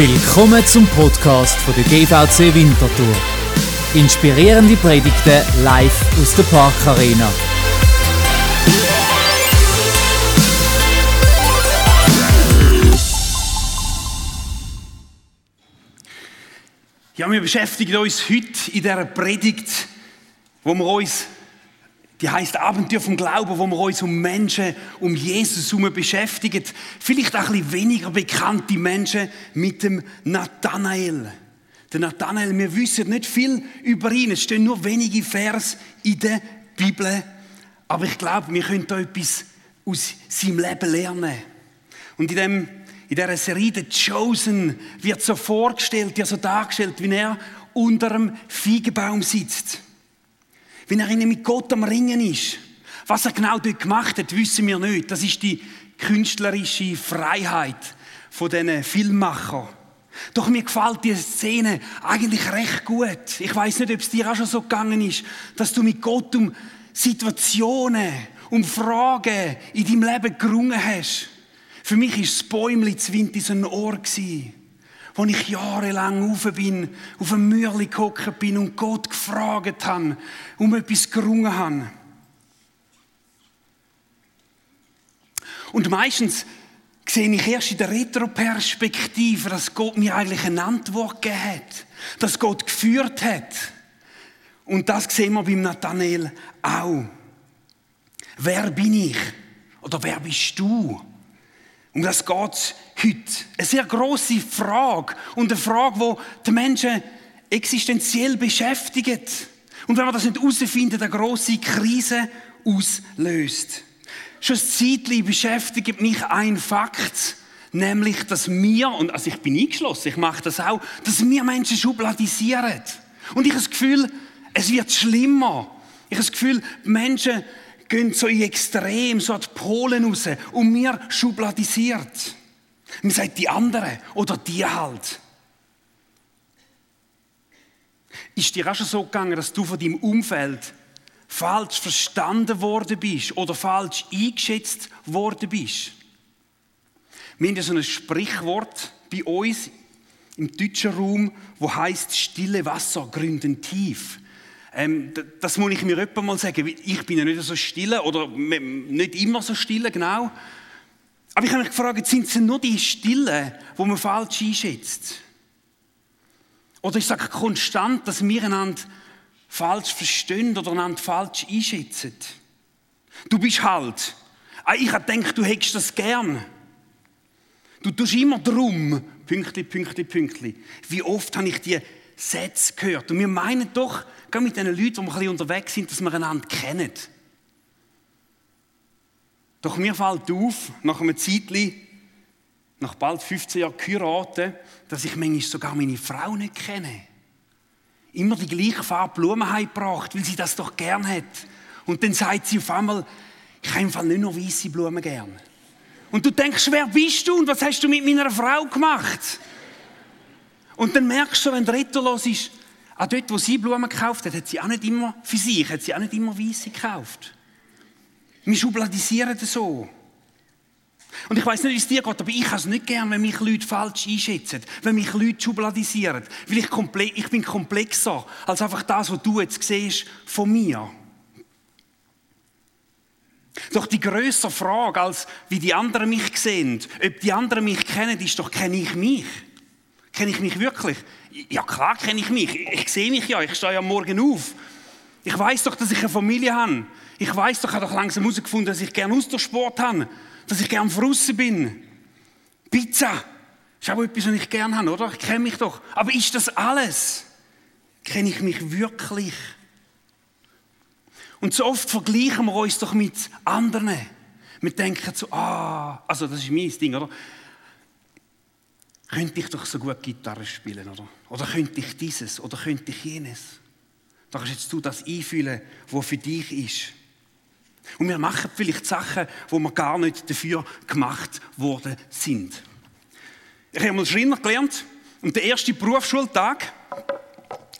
Willkommen zum Podcast von der GVC Winterthur. Inspirierende Predigten live aus der Parkarena. Ja, wir beschäftigen uns heute in dieser Predigt, wo wir uns, die heißt Abenteuer vom Glauben, wo wir uns um Menschen, um Jesus herum beschäftigen. Vielleicht auch ein bisschen weniger bekannte Menschen mit dem Nathanael. Der Nathanael, wir wissen nicht viel über ihn. Es stehen nur wenige Vers in der Bibel. Aber ich glaube, wir können da etwas aus seinem Leben lernen. Und in dem in dieser Serie The Chosen wird so vorgestellt, ja so dargestellt, wie er unter einem Feigenbaum sitzt. Wie er mit Gott am Ringen ist. Was er genau dort gemacht hat, wissen wir nicht. Das ist die künstlerische Freiheit von diesen Filmmachern. Doch mir gefällt diese Szene eigentlich recht gut. Ich weiß nicht, ob es dir auch schon so gegangen ist, dass du mit Gott um Situationen, um Fragen in deinem Leben gerungen hast. Für mich war das Bäumli zu Winter so ein Ohr, wo ich jahrelang auf bin, auf einem Mürli gehockt bin und Gott gefragt habe, um etwas gerungen habe. Und meistens sehe ich erst in der Retroperspektive, dass Gott mir eigentlich eine Antwort gegeben hat, dass Gott geführt hat. Und das sehen wir beim Nathanael auch. Wer bin ich? Oder wer bist du? Um das geht heute. Eine sehr grosse Frage und eine Frage, die die Menschen existenziell beschäftigt. Und wenn man das nicht herausfindet, eine grosse Krise auslöst. Schon ein Zeitchen beschäftigt mich ein Fakt, nämlich, dass wir, und also ich bin eingeschlossen, ich mache das auch, dass wir Menschen schubladisieren. Und ich habe das Gefühl, es wird schlimmer. Ich habe das Gefühl, Menschen gehen so in Extrem, so an die Polen raus und mir schubladisiert. Man sagt die andere oder die halt. Ist dir auch schon so gegangen, dass du von deinem Umfeld falsch verstanden worden bist oder falsch eingeschätzt worden bist? Wir haben ja so ein Sprichwort bei uns im deutschen Raum, wo heißt stille Wasser gründen tief. Ähm, das muss ich mir öppe mal sagen. Ich bin ja nicht so stille oder nicht immer so stille, genau. Aber ich habe mich gefragt, sind es nur die Stille, wo man falsch einschätzt? Oder ich sage konstant, dass wir einander falsch verstehen oder einander falsch einschätzen? Du bist halt. Ah, ich habe gedacht, du hättest das gern. Du tust immer drum, Pünktli, Pünktli, Pünktli. Wie oft habe ich die Sätze gehört? Und wir meinen doch, gerade mit den Leuten, die ein bisschen unterwegs sind, dass wir einander kennen. Doch mir fällt auf, nach einem Zeitchen, nach bald 15 Jahren geheiratet, dass ich manchmal sogar meine Frau nicht kenne. Immer die gleiche Farbe Blumen heimgebracht, weil sie das doch gern hat. Und dann sagt sie auf einmal, ich habe einfach nicht nur weiße Blumen gern. Und du denkst, wer bist du und was hast du mit meiner Frau gemacht? Und dann merkst du, wenn Retter los ist, auch dort, wo sie Blumen gekauft hat, hat sie auch nicht immer für sich, hat sie auch nicht immer weiße gekauft. Wir schubladisieren das so. Und ich weiß nicht, wie es dir geht, aber ich habe es nicht gern, wenn mich Leute falsch einschätzen, wenn mich Leute schubladisieren. Weil ich, komple ich bin komplexer als einfach das, was du jetzt siehst von mir. Doch die größere Frage, als wie die anderen mich sehen, ob die anderen mich kennen, ist doch, kenne ich mich? Kenne ich mich wirklich? Ja, klar kenne ich mich. Ich sehe mich ja. Ich stehe ja morgen auf. Ich weiß doch, dass ich eine Familie habe. Ich weiß doch, ich habe doch langsam herausgefunden, dass ich gerne Ausdauersport habe. Dass ich gerne draußen bin. Pizza. Ist auch etwas, was ich gerne habe, oder? Ich kenne mich doch. Aber ist das alles? Kenne ich mich wirklich? Und so oft vergleichen wir uns doch mit anderen. Wir denken so, ah, also das ist mein Ding, oder? Könnte ich doch so gut Gitarre spielen, oder? Oder könnte ich dieses, oder könnte ich jenes? Da kannst jetzt du das einfühlen, was für dich ist. Und wir machen vielleicht Sachen, wo wir gar nicht dafür gemacht worden sind. Ich habe mal Schreiner gelernt und der erste Berufsschultag,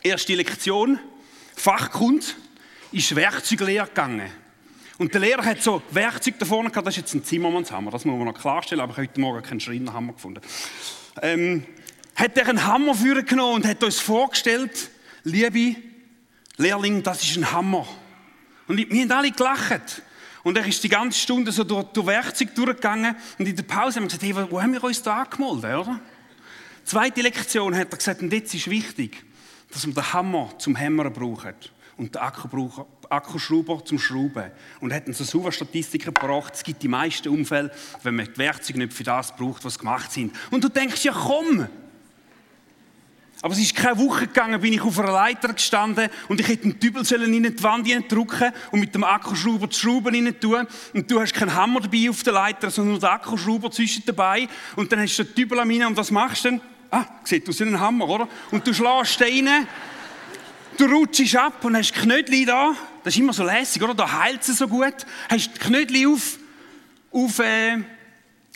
erste Lektion, Fachkund, ist Werkzeuglehre gegangen. Und der Lehrer hat so Werkzeug da vorne gehabt, das ist jetzt ein Zimmermannshammer, das muss man noch klarstellen, aber ich habe heute Morgen keinen Schreinerhammer gefunden ähm, hat er einen Hammer für genommen und hat uns vorgestellt, liebe Lehrling, das ist ein Hammer. Und wir haben alle gelacht. Und er ist die ganze Stunde so durch, durch Werkzeug durchgegangen und in der Pause haben wir gesagt, hey, wo haben wir uns da angemeldet, oder? Zweite Lektion hat er gesagt, und jetzt ist wichtig, dass man den Hammer zum Hämmern braucht und den Akkuschrauber zum Schrauben. Und hat uns so super Statistiken gebracht, es gibt die meisten Unfälle, wenn man die Werkzeuge nicht für das braucht, was gemacht sind. Und du denkst, ja komm, aber es ist keine Woche gegangen, bin ich auf einer Leiter gestanden und ich hätte einen Dübel in die Wand drücken und mit dem Akkuschrauber die Schrauben rein tun. Und du hast keinen Hammer dabei auf der Leiter, sondern nur den Akkuschrauber zwischen dabei. Und dann hast du den Dübel an und was machst du dann? Ah, sieht aus wie ein Hammer, oder? Und du schlägst den rein, du rutschst ab und hast Knödel da. Das ist immer so lässig, oder? Da heilt es so gut. Hast Knödel auf, auf, äh,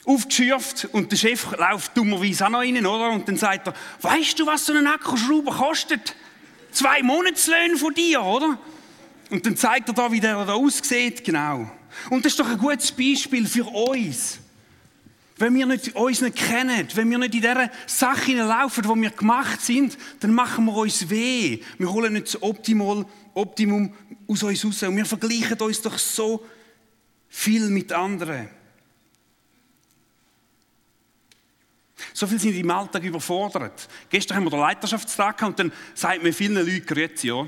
aufgeschürft und der Chef läuft dummerweise auch noch rein, oder? Und dann sagt er, weißt du, was so ein Akkuschrauber kostet? Zwei Monatslöhne von dir, oder? Und dann zeigt er da, wie der da aussieht, genau. Und das ist doch ein gutes Beispiel für uns. Wenn wir nicht, uns nicht kennen, wenn wir nicht in dieser Sache laufen, wo wir gemacht sind, dann machen wir uns weh. Wir holen nicht das Optimal, Optimum aus uns raus. Und wir vergleichen uns doch so viel mit anderen. So viel sind im Alltag überfordert. Gestern haben wir den Leiterschaftstag gehabt und dann sagt mir vielen Leuten, grüezi, ja.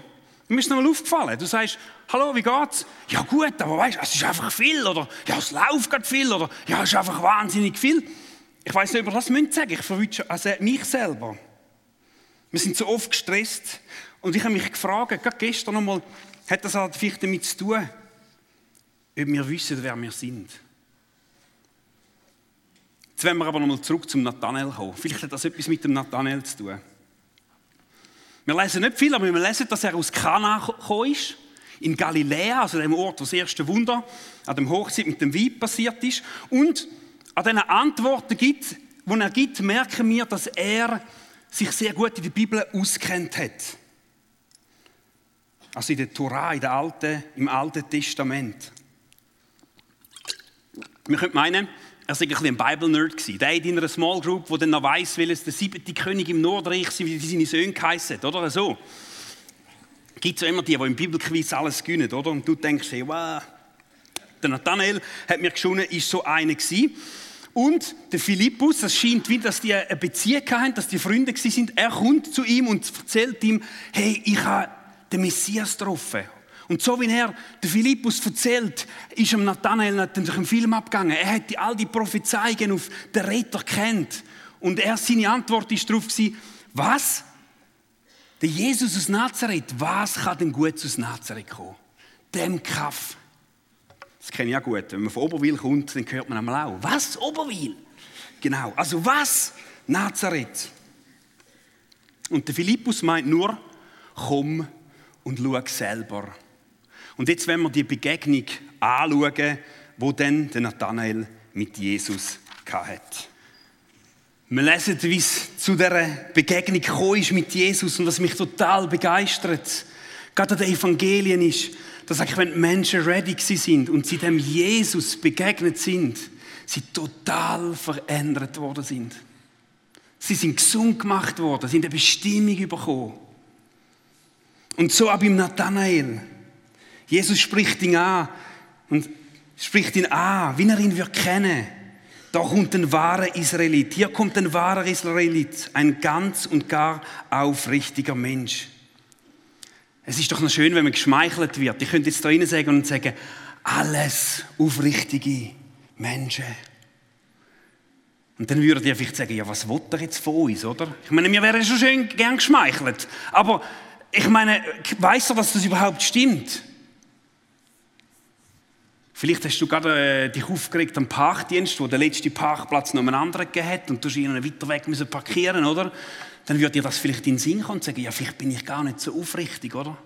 Mir ist noch mal aufgefallen. Du sagst, hallo, wie geht's? Ja gut, aber weißt, es ist einfach viel oder ja, es läuft gerade viel oder ja, es ist einfach wahnsinnig viel. Ich weiß nicht, ob das müssen sagen. Ich verwünsche also mich selber. Wir sind so oft gestresst und ich habe mich gefragt, gerade gestern noch mal, hat das halt vielleicht damit zu tun, ob wir wissen, wer wir sind. Jetzt wollen wir aber nochmal zurück zum Nathanael kommen. Vielleicht hat das etwas mit dem Nathanael zu tun. Wir lesen nicht viel, aber wir lesen, dass er aus Kana gekommen ist, in Galiläa, also dem Ort, wo das erste Wunder an dem Hochzeit mit dem Weib passiert ist. Und an diesen Antworten die er gibt, merken wir, dass er sich sehr gut in der Bibel auskennt hat. Also in der Torah, in der Alten, im Alten Testament. Wir können meinen, er war ein bisschen ein Bible-Nerd. Der in einer Small Group, der dann noch weiss, welches der siebte König im Nordreich sind, wie seine Söhne geheißen oder so. Es gibt so immer die, die im Bibelquiz alles gewinnen, oder? Und du denkst, hey, wow. Der Nathanael hat mir geschonen, ist so einer gewesen. Und der Philippus, das scheint wie, dass die eine Beziehung hatten, dass die Freunde sind. Er kommt zu ihm und erzählt ihm, hey, ich habe den Messias getroffen. Und so wie er der Philippus erzählt, ist am Nathanael natürlich ein Film abgegangen. Er hat all die Prophezeiungen auf den Retter kennt. Und er, seine Antwort ist darauf was? Der Jesus aus Nazareth, was kann denn gut aus Nazareth kommen? Dem Kaff. Das kenne ich auch gut. Wenn man von Oberwil kommt, dann hört man einmal auch. Was? Oberwil? Genau. Also was? Nazareth. Und der Philippus meint nur, komm und schau selber. Und jetzt werden wir die Begegnung anschauen, wo dann der Nathanael mit Jesus hatte. Wir lesen, wie es zu dieser Begegnung gekommen ist mit Jesus und was mich total begeistert, gerade an den Evangelien ist, dass eigentlich, wenn die Menschen ready sind und sie dem Jesus begegnet sind, sie total verändert worden sind. Sie sind gesund gemacht worden, sind eine Bestimmung bekommen. Und so auch beim Nathanael. Jesus spricht ihn an und spricht ihn an, wie er ihn wird kennen. Da kommt ein wahrer Israelit. Hier kommt ein wahrer Israelit, ein ganz und gar aufrichtiger Mensch. Es ist doch noch schön, wenn man geschmeichelt wird. Ich könnte jetzt da rein sagen und sagen, alles aufrichtige Menschen. Und dann würdet ihr vielleicht sagen, ja, was will er jetzt von uns, oder? Ich meine, wir wären schon schön gern geschmeichelt. Aber ich meine, weißt du, dass das überhaupt stimmt? Vielleicht hast du gerade äh, dich aufgeregt am Parkdienst, wo der letzte Parkplatz noch einen anderen gegeben hat und du hast ihnen weiter weg müssen parkieren, oder? Dann würde dir das vielleicht in den Sinn kommen und sagen, ja, vielleicht bin ich gar nicht so aufrichtig, oder?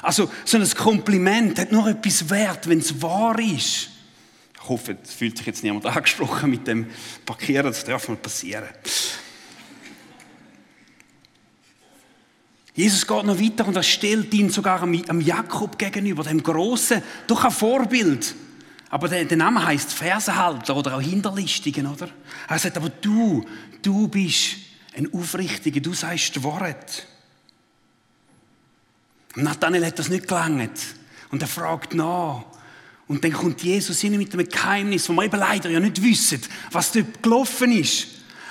Also, so ein Kompliment hat nur etwas wert, wenn es wahr ist. Ich hoffe, es fühlt sich jetzt niemand angesprochen mit dem Parkieren, das darf mal passieren. Jesus geht noch weiter und er stellt ihn sogar am Jakob gegenüber, dem großen, doch ein Vorbild. Aber der, der Name heißt Fersenhalter oder auch Hinterlistigen, oder? Er sagt, aber du, du bist Ein aufrichtiger, du sagst Wort. Und Nathanael hat das nicht gelangt. Und er fragt nach. Und dann kommt Jesus hin mit einem Geheimnis, wo wir eben leider ja nicht wissen, was dort gelaufen ist.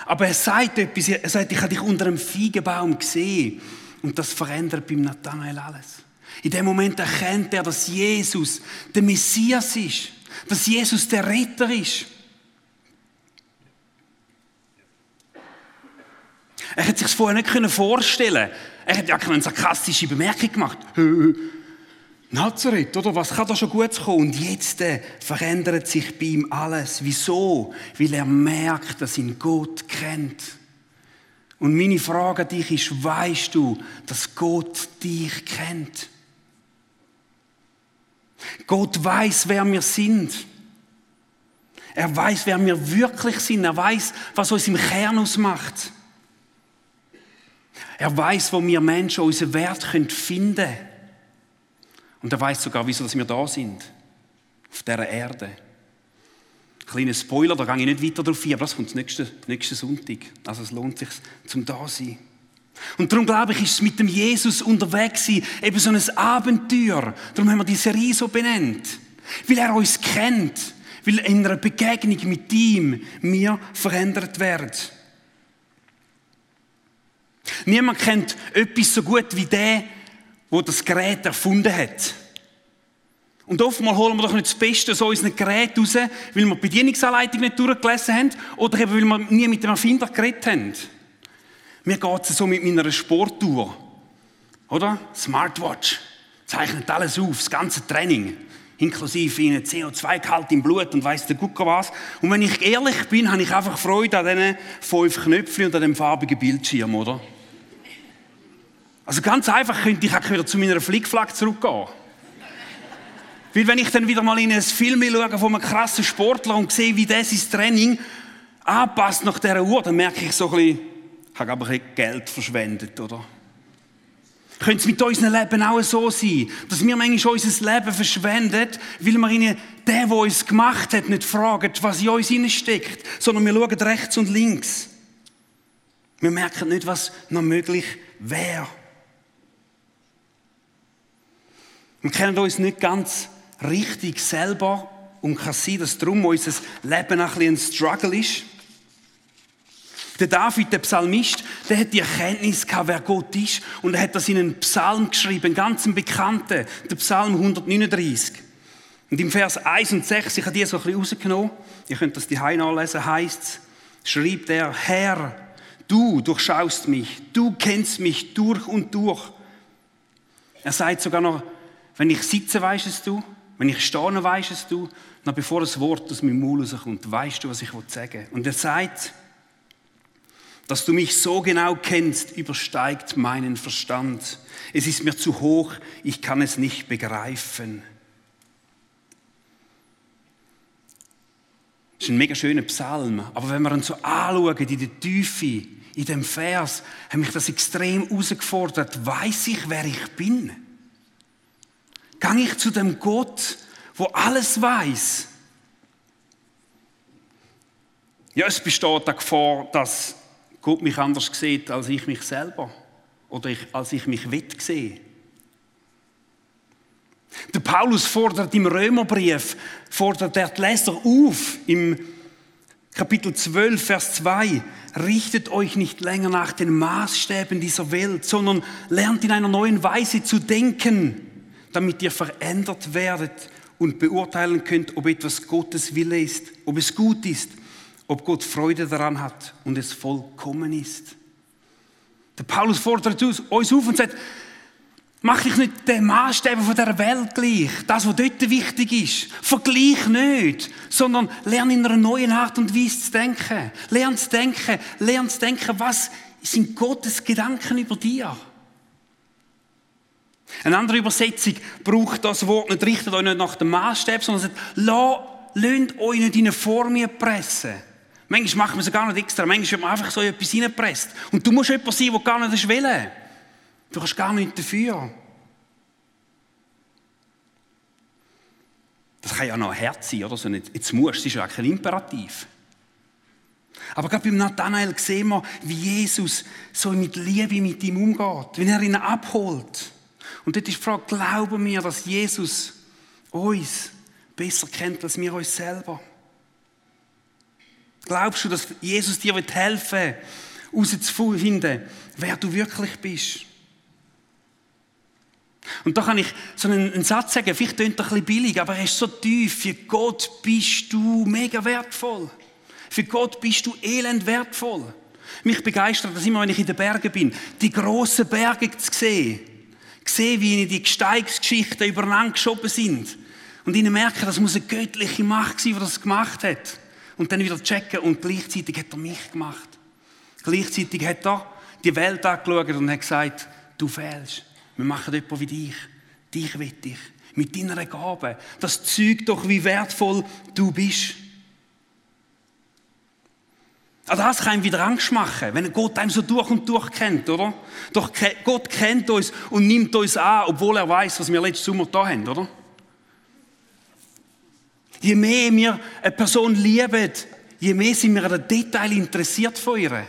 Aber er sagt etwas, er sagt, ich habe dich unter einem Feigenbaum gesehen. Und das verändert beim Nathanael alles. In dem Moment erkennt er, dass Jesus der Messias ist, dass Jesus der Retter ist. Er hätte sich es vorher nicht vorstellen. Er hat ja eine sarkastische Bemerkung gemacht. Nazareth, oder? Was kann da schon gut kommen? Und jetzt äh, verändert sich bei ihm alles. Wieso? Weil er merkt, dass ihn Gott kennt. Und meine Frage an dich ist, weißt du, dass Gott dich kennt? Gott weiß, wer wir sind. Er weiß, wer wir wirklich sind. Er weiß, was uns im Kern ausmacht. Er weiß, wo wir Menschen unseren Wert finden können. Und er weiß sogar, wieso wir da sind. Auf dieser Erde. Kleiner Spoiler, da gehe ich nicht weiter drauf ein, aber das kommt nächsten, nächsten Sonntag. Also es lohnt sich zum Dasein. Und darum glaube ich, ist es mit dem Jesus unterwegs sein, eben so ein Abenteuer. Darum haben wir die Serie so benannt. Weil er uns kennt. Weil in einer Begegnung mit ihm wir verändert werden. Niemand kennt etwas so gut wie der, der das Gerät erfunden hat. Und oftmals holen wir doch nicht das Beste aus unseren Geräten raus, weil wir die Bedienungsanleitung nicht durchgelesen haben oder eben weil wir nie mit dem Erfinder geredet haben. Mir geht es so mit meiner Sporttour. Oder? Smartwatch. Zeichnet alles auf, das ganze Training. Inklusive ihnen CO2-Gehalt im Blut und weiss der Gucker was. Und wenn ich ehrlich bin, habe ich einfach Freude an diesen fünf Knöpfen und an dem farbigen Bildschirm, oder? Also ganz einfach könnte ich auch wieder zu meiner Flickflack zurückgehen. Weil wenn ich dann wieder mal in ein Film schaue von einem krassen Sportler und sehe, wie der sein Training anpasst nach dieser Uhr, dann merke ich so ein bisschen, ich habe aber ein Geld verschwendet, oder? Könnte es mit unserem Leben auch so sein, dass wir manchmal unser Leben verschwenden, weil wir ihnen, der, der uns gemacht hat, nicht fragen, was in uns steckt, sondern wir schauen rechts und links. Wir merken nicht, was noch möglich wäre. Wir kennen uns nicht ganz richtig selber und kann sein, dass darum unser Leben ein, ein Struggle ist. Der David, der Psalmist, der hat die Erkenntnis gehabt, wer Gott ist. Und er hat das in einen Psalm geschrieben, einen ganz bekannten, der Psalm 139. Und im Vers 1 und 6, ich habe die so ein bisschen rausgenommen, ihr könnt das die nachlesen, heißt es, schreibt er, Herr, du durchschaust mich, du kennst mich durch und durch. Er sagt sogar noch, wenn ich sitze, weißt es du. Wenn ich stehe, weißt es du. Noch bevor das Wort aus meinem Mund rauskommt, weißt du, was ich sagen will. Und er sagt, dass du mich so genau kennst, übersteigt meinen Verstand. Es ist mir zu hoch, ich kann es nicht begreifen. Das ist ein mega schöner Psalm. Aber wenn wir ihn so anschauen, in der Tiefe, in dem Vers, hat mich das extrem herausgefordert. Weiß ich, wer ich bin? Gehe ich zu dem Gott, wo alles weiß? Ja, es besteht die Gefahr, dass Gott mich anders sieht als ich mich selber oder ich, als ich mich wett sehe. Der Paulus fordert im Römerbrief, fordert er die Leser auf, im Kapitel 12, Vers 2, richtet euch nicht länger nach den Maßstäben dieser Welt, sondern lernt in einer neuen Weise zu denken damit ihr verändert werdet und beurteilen könnt, ob etwas Gottes Wille ist, ob es gut ist, ob Gott Freude daran hat und es vollkommen ist. Der Paulus fordert uns auf und sagt, mach dich nicht den Maßstäben von der Welt gleich, das, was dort wichtig ist. Vergleich nicht, sondern lerne in einer neuen Art und Weise zu denken. Lern zu denken, lern zu denken, was sind Gottes Gedanken über dir? Eine andere Übersetzung braucht das Wort nicht, richtet euch nicht nach dem Maßstab, sondern sagt, lasst euch nicht in eine Form pressen. Manchmal macht man es gar nicht extra, manchmal wird man einfach so etwas reinpresst. Und du musst jemand sein, der gar nicht will. Du kannst gar nichts dafür. Das kann ja noch ein Herz sein, oder? So nicht, jetzt musst du, das ist ja kein Imperativ. Aber gerade beim Nathanael sehen wir, wie Jesus so mit Liebe mit ihm umgeht, wie er ihn abholt. Und dort ist die Frage, glauben wir, dass Jesus uns besser kennt als wir uns selber? Glaubst du, dass Jesus dir helfen will, herauszufinden, wer du wirklich bist? Und da kann ich so einen, einen Satz sagen, vielleicht klingt er ein bisschen billig, aber er ist so tief. Für Gott bist du mega wertvoll. Für Gott bist du elend wertvoll. Mich begeistert das immer, wenn ich in den Bergen bin, die grossen Berge zu sehen. Sehen, wie ihnen die Gesteigsgeschichten übereinander geschoben sind. Und ihnen merken, das muss eine göttliche Macht sein, die das gemacht hat. Und dann wieder checken und gleichzeitig hat er mich gemacht. Gleichzeitig hat er die Welt angeschaut und hat gesagt, du fehlst. Wir machen jemanden wie dich. Dich will ich. Mit deiner Gabe. Das zeugt doch, wie wertvoll du bist. An das kann ihm wieder Angst machen, wenn Gott einem so durch und durch kennt, oder? Doch Gott kennt uns und nimmt uns an, obwohl er weiß, was wir letzten Sommer da haben, oder? Je mehr wir eine Person lieben, je mehr sind wir an den Detail interessiert von ihr.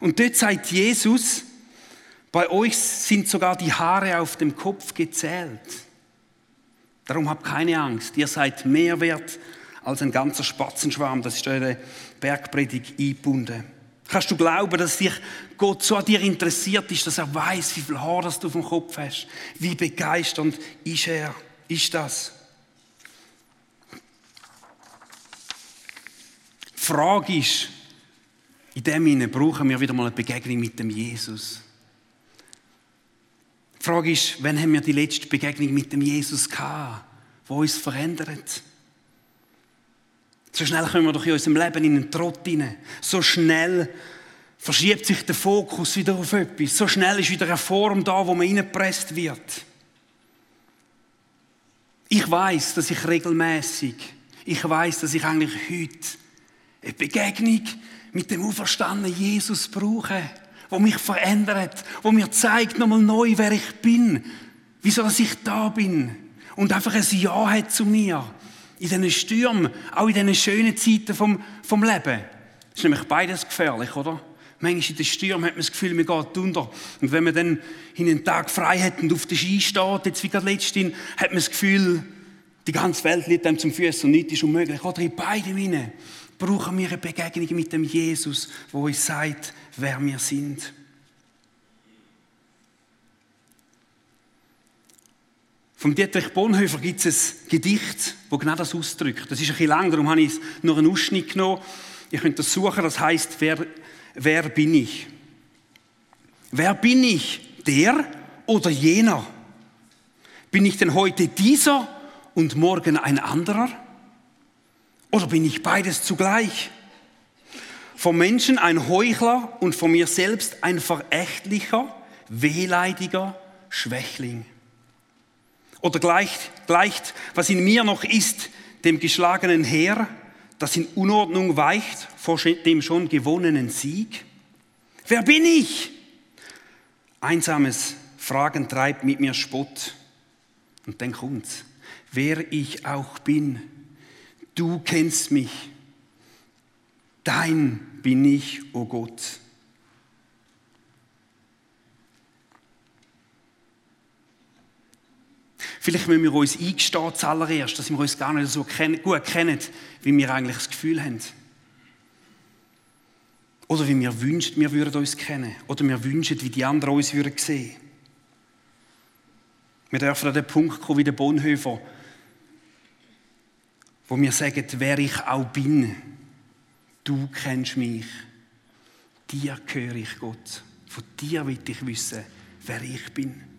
Und dort sagt Jesus, bei euch sind sogar die Haare auf dem Kopf gezählt. Darum habt keine Angst, ihr seid mehr wert als ein ganzer Spatzenschwarm. Das ist in der Bergpredigt eingebunden. Kannst du glauben, dass sich Gott so an dir interessiert ist, dass er weiß, wie viel Haar du auf dem Kopf hast? Wie begeisternd ist er? Ist das? Die Frage ist, in dem Sinne brauchen wir wieder mal eine Begegnung mit dem Jesus. Die Frage ist, wann haben wir die letzte Begegnung mit dem Jesus gehabt, wo uns verändert? So schnell kommen wir doch in unserem Leben in einen Trott hinein. So schnell verschiebt sich der Fokus wieder auf etwas. So schnell ist wieder eine Form da, wo man reingepresst wird. Ich weiß, dass ich regelmäßig, ich weiß, dass ich eigentlich heute eine Begegnung mit dem auferstandenen Jesus brauche, wo mich verändert, wo mir zeigt nochmal neu, wer ich bin, wieso dass ich da bin und einfach ein Ja hat zu mir in diesen Stürmen, auch in diesen schönen Zeiten vom, vom Leben. Das ist nämlich beides gefährlich, oder? Manchmal in den Stürmen hat man das Gefühl, man geht unter. Und wenn man dann in einen Tag frei hat und auf der Ski steht, jetzt wie gerade letztens, hat man das Gefühl, die ganze Welt liegt einem zum Füßen und nichts ist unmöglich. Oder in beiden hinein brauchen wir eine Begegnung mit dem Jesus, wo uns sagt, wer wir sind. Vom Dietrich Bonhoeffer gibt es ein Gedicht, das genau das ausdrückt. Das ist ein bisschen lang, darum habe ich nur einen Ausschnitt genommen. Ihr könnt das suchen, das heißt, wer, wer bin ich? Wer bin ich? Der oder jener? Bin ich denn heute dieser und morgen ein anderer? Oder bin ich beides zugleich? Vom Menschen ein Heuchler und von mir selbst ein verächtlicher, wehleidiger Schwächling. Oder gleicht, gleicht, was in mir noch ist, dem geschlagenen Heer, das in Unordnung weicht vor dem schon gewonnenen Sieg? Wer bin ich? Einsames Fragen treibt mit mir Spott. Und dann kommt's. Wer ich auch bin, du kennst mich. Dein bin ich, o oh Gott. Vielleicht müssen wir uns eingestehen zuallererst, dass wir uns gar nicht so gut kennen, wie wir eigentlich das Gefühl haben. Oder wie wir wünschen, wir würden uns kennen. Oder wir wünschen, wie die anderen uns würden sehen. Wir dürfen an den Punkt kommen, wie der Bonhoeffer, wo wir sagen, wer ich auch bin, du kennst mich, dir gehöre ich Gott, von dir will ich wissen, wer ich bin.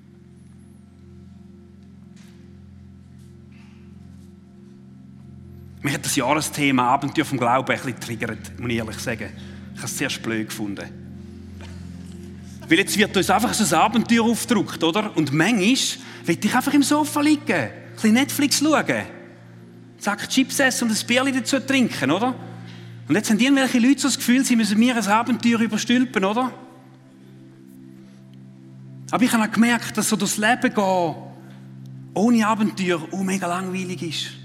Mich hat das Jahresthema Abenteuer vom Glauben ein bisschen triggert, muss ich ehrlich sagen. Ich habe es sehr blöd gefunden. Weil jetzt wird uns einfach so ein Abenteuer aufgedruckt, oder? Und manchmal will ich einfach im Sofa liegen, ein bisschen Netflix schauen Sack Chips essen und ein Bierchen dazu trinken, oder? Und jetzt haben irgendwelche Leute so das Gefühl, sie müssen mir ein Abenteuer überstülpen, oder? Aber ich habe auch gemerkt, dass so das Leben gehen ohne Abenteuer auch mega langweilig ist.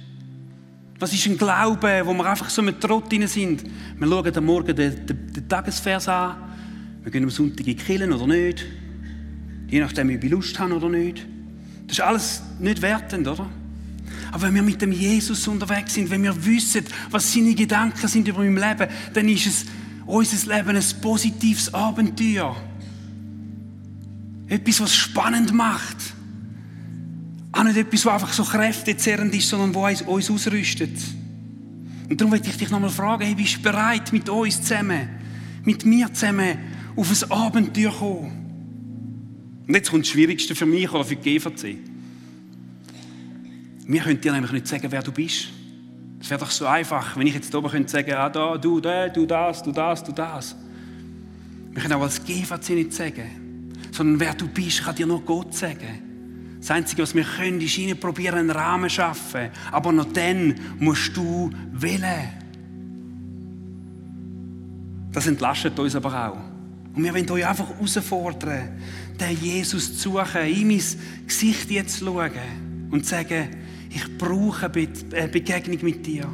Was ist ein Glaube, wo wir einfach so mit Trott drin sind? Wir schauen am Morgen den, den, den Tagesvers an. Wir gehen am Sonntag Kirche oder nicht. Je nachdem, ob ich Lust habe oder nicht. Das ist alles nicht wertend, oder? Aber wenn wir mit dem Jesus unterwegs sind, wenn wir wissen, was seine Gedanken sind über mein Leben, dann ist es unser Leben ein positives Abenteuer. Etwas, was spannend macht. Auch nicht etwas, was einfach so kräftezerrend ist, sondern was uns ausrüstet. Und darum möchte ich dich nochmal fragen, hey, bist du bereit, mit uns zusammen, mit mir zusammen, auf ein Abenteuer zu kommen? Und jetzt kommt das Schwierigste für mich oder für die GVC. Wir können dir nämlich nicht sagen, wer du bist. Es wäre doch so einfach, wenn ich jetzt oben könnte sagen, ah, da, du, da, du das, du das, du das. Wir können auch als GVC nicht sagen, sondern wer du bist, kann dir nur Gott sagen. Das Einzige, was wir können, ist ihnen probieren, einen Rahmen zu schaffen. Aber noch dann musst du wählen. Das entlastet uns aber auch. Und wir wollen euch einfach herausfordern, den Jesus zu suchen, in mein Gesicht jetzt schauen und sagen, ich brauche eine Begegnung mit dir.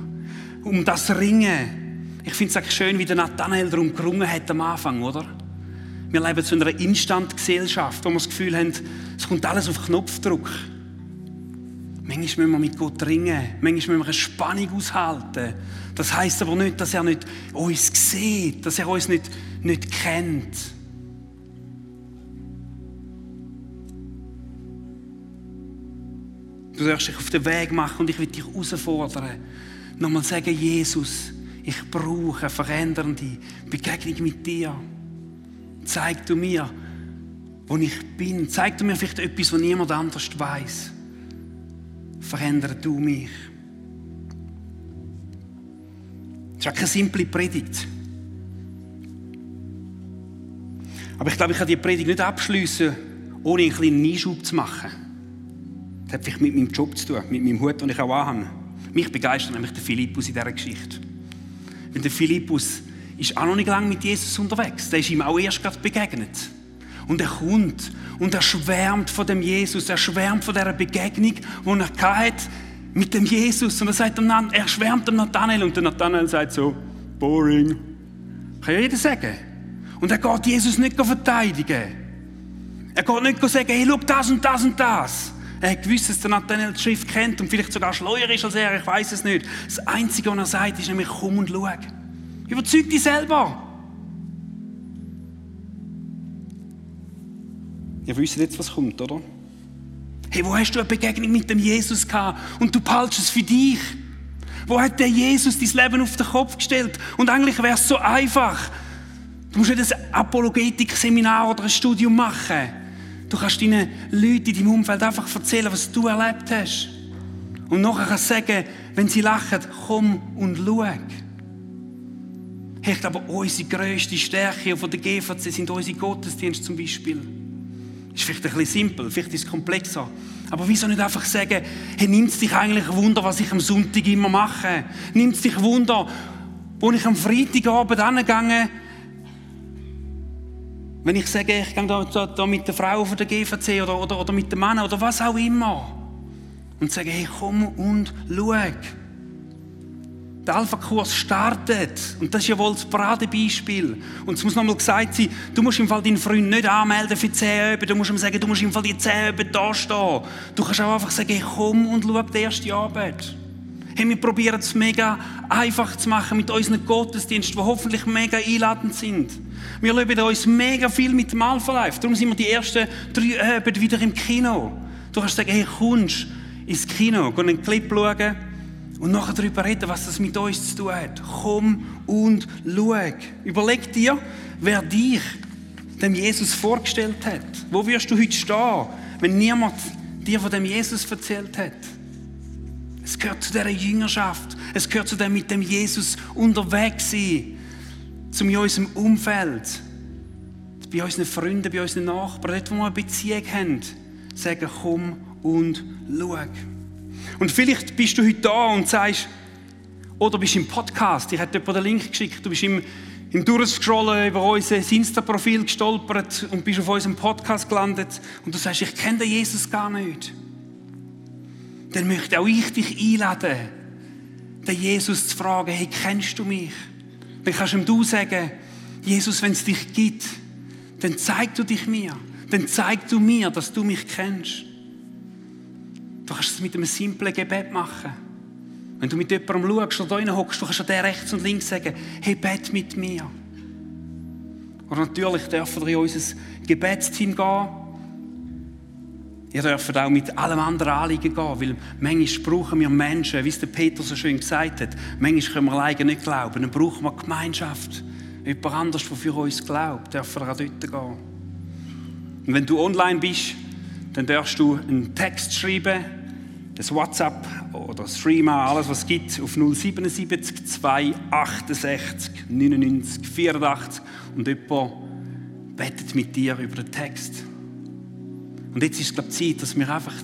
Um das Ringen. Ich finde es schön, wie der Nathanael darum gerungen hat am Anfang, oder? Wir leben zu einer Instant-Gesellschaft, wo wir das Gefühl haben, es kommt alles auf Knopfdruck. Manchmal müssen wir mit Gott ringen. Manchmal müssen wir eine Spannung aushalten. Das heißt aber nicht, dass er nicht uns sieht, dass er uns nicht, nicht kennt. Du sollst dich auf den Weg machen und ich will dich herausfordern. Nochmal sagen, Jesus, ich brauche eine verändernde Begegnung mit dir. Zeig du mir, wo ich bin. Zeig du mir vielleicht etwas, was niemand anders weiß. Verändere du mich. Das ist keine simple Predigt. Aber ich glaube, ich kann die Predigt nicht abschließen, ohne einen kleinen Einschub zu machen. Das hat vielleicht mit meinem Job zu tun, mit meinem Hut, den ich auch anhabe. Mich begeistert nämlich der Philippus in dieser Geschichte. Weil der Philippus ist auch noch nicht lange mit Jesus unterwegs. Der ist ihm auch erst gerade begegnet. Und er kommt und er schwärmt von dem Jesus, er schwärmt von dieser Begegnung, die er hatte mit dem Jesus. Und er, sagt dem, er schwärmt dem Nathanael und der Nathanael sagt so, boring. Kann ja jeder sagen. Und er geht Jesus nicht verteidigen. Er geht nicht sagen, hey, schau das und das und das. Er hat gewusst, dass der Nathanael die Schrift kennt und vielleicht sogar schleuer ist als er, ich weiß es nicht. Das Einzige, was er sagt, ist nämlich, komm und schau. Überzeug dich selber. Ihr wisst jetzt, was kommt, oder? Hey, wo hast du eine Begegnung mit dem Jesus gehabt und du behaltest es für dich? Wo hat der Jesus dein Leben auf den Kopf gestellt? Und eigentlich wäre es so einfach. Du musst nicht ein Apologetik-Seminar oder ein Studium machen. Du kannst deinen Leuten in deinem Umfeld einfach erzählen, was du erlebt hast. Und nachher kannst du sagen, wenn sie lachen, komm und schau. Hey, ich glaube, unsere grösste Stärke von der GVC sind unsere Gottesdienste zum Beispiel. Ist vielleicht ein bisschen simpel, vielleicht ist es komplexer. Aber wieso nicht einfach sagen, hey, nimmt es dich eigentlich Wunder, was ich am Sonntag immer mache? Nimmt es dich Wunder, wo ich am Freitagabend angegangen wenn ich sage, ich gehe da, da, da, mit der Frau von der GVC oder, oder, oder mit dem Mann oder was auch immer. Und sage, hey, komm und schau. Der Alpha-Kurs startet. Und das ist ja wohl das Paradebeispiel. Und es muss nochmal gesagt sein, du musst im Fall deinen Freund nicht anmelden für 10 Üben. Du musst ihm sagen, du musst im Fall die 10 Üben da stehen. Du kannst auch einfach sagen, komm und schau die erste Arbeit. Hey, wir probieren es mega einfach zu machen mit unseren Gottesdiensten, die hoffentlich mega einladend sind. Wir leben uns mega viel mit dem Alpha Life. Darum sind wir die ersten drei Abende wieder im Kino. Du kannst sagen, hey, kommst ins Kino, geh einen Clip schauen und nachher darüber reden, was das mit uns zu tun hat. Komm und schau. Überleg dir, wer dich dem Jesus vorgestellt hat. Wo wirst du heute stehen, wenn niemand dir von dem Jesus erzählt hat? Es gehört zu dieser Jüngerschaft. Es gehört zu dem mit dem Jesus unterwegs sein. Zu unserem Umfeld. Bei unseren Freunden, bei unseren Nachbarn. Dort, wo wir eine Beziehung haben. Sagen, komm und schau. Und vielleicht bist du heute da und sagst, oder bist im Podcast, ich habe dir den Link geschickt, du bist im, im Durchscrollen über unser Insta-Profil gestolpert und bist auf unserem Podcast gelandet und du sagst, ich kenne den Jesus gar nicht. Dann möchte auch ich dich einladen, den Jesus zu fragen, hey, kennst du mich? Dann kannst du ihm du sagen, Jesus, wenn es dich gibt, dann zeig du dich mir. Dann zeig du mir, dass du mich kennst. Du kannst es mit einem simplen Gebet machen. Wenn du mit jemandem schaust oder da hockst, du kannst an der rechts und links sagen, hey, bet mit mir. Und natürlich dürfen wir in unser Gebetsteam gehen. Ihr dürft auch mit allem anderen Anliegen gehen, weil manchmal brauchen wir Menschen, wie es der Peter so schön gesagt hat, manchmal können wir alleine nicht glauben, dann brauchen wir Gemeinschaft. Jemand anderes, der für uns glaubt, dürfen wir auch dort gehen. Und wenn du online bist, dann darfst du einen Text schreiben, das WhatsApp oder Streamen, alles was es gibt, auf 077 268 99 84 und jemand betet mit dir über den Text. Und jetzt ist es, glaube ich, Zeit, dass wir einfach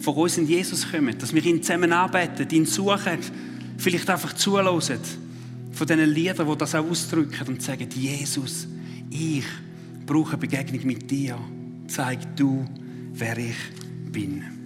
vor uns in Jesus kommen, dass wir ihn zusammen anbeten, ihn suchen, vielleicht einfach zuhören von diesen Liedern, die das auch ausdrücken und sagen, Jesus, ich brauche eine Begegnung mit dir. Zeig du, wer ich bin.